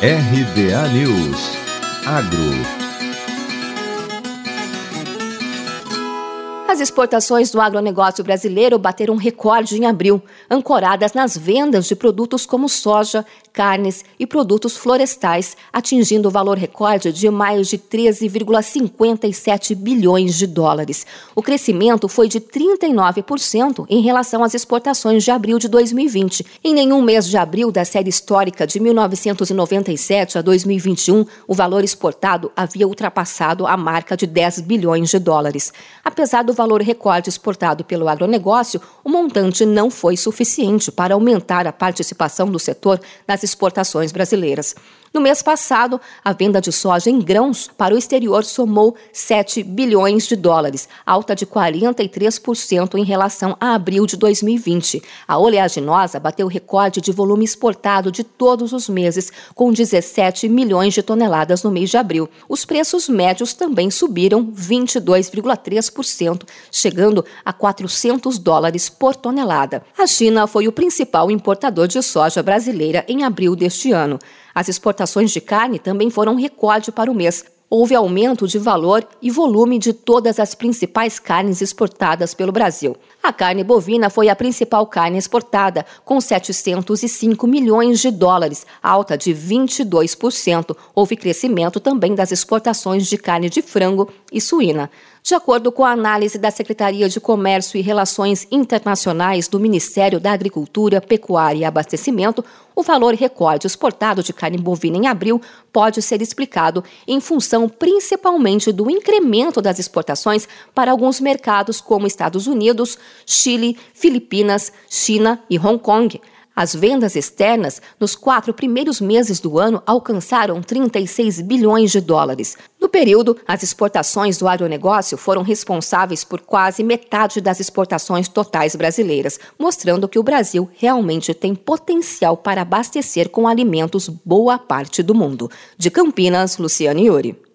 RBA News. Agro As exportações do agronegócio brasileiro bateram recorde em abril, ancoradas nas vendas de produtos como soja, carnes e produtos florestais, atingindo o valor recorde de mais de 13,57 bilhões de dólares. O crescimento foi de 39% em relação às exportações de abril de 2020. Em nenhum mês de abril da série histórica de 1997 a 2021, o valor exportado havia ultrapassado a marca de 10 bilhões de dólares. Apesar do valor recorde exportado pelo agronegócio, o montante não foi suficiente para aumentar a participação do setor nas exportações brasileiras. No mês passado, a venda de soja em grãos para o exterior somou 7 bilhões de dólares, alta de 43% em relação a abril de 2020. A oleaginosa bateu recorde de volume exportado de todos os meses, com 17 milhões de toneladas no mês de abril. Os preços médios também subiram 22,3%, chegando a 400 dólares por tonelada. A China foi o principal importador de soja brasileira em abril deste ano. As exportações de carne também foram recorde para o mês. Houve aumento de valor e volume de todas as principais carnes exportadas pelo Brasil. A carne bovina foi a principal carne exportada, com 705 milhões de dólares, alta de 22%. Houve crescimento também das exportações de carne de frango e suína. De acordo com a análise da Secretaria de Comércio e Relações Internacionais do Ministério da Agricultura, Pecuária e Abastecimento, o valor recorde exportado de carne bovina em abril pode ser explicado em função principalmente do incremento das exportações para alguns mercados como Estados Unidos, Chile, Filipinas, China e Hong Kong. As vendas externas nos quatro primeiros meses do ano alcançaram 36 bilhões de dólares. No período, as exportações do agronegócio foram responsáveis por quase metade das exportações totais brasileiras, mostrando que o Brasil realmente tem potencial para abastecer com alimentos boa parte do mundo. De Campinas, Luciane Yuri.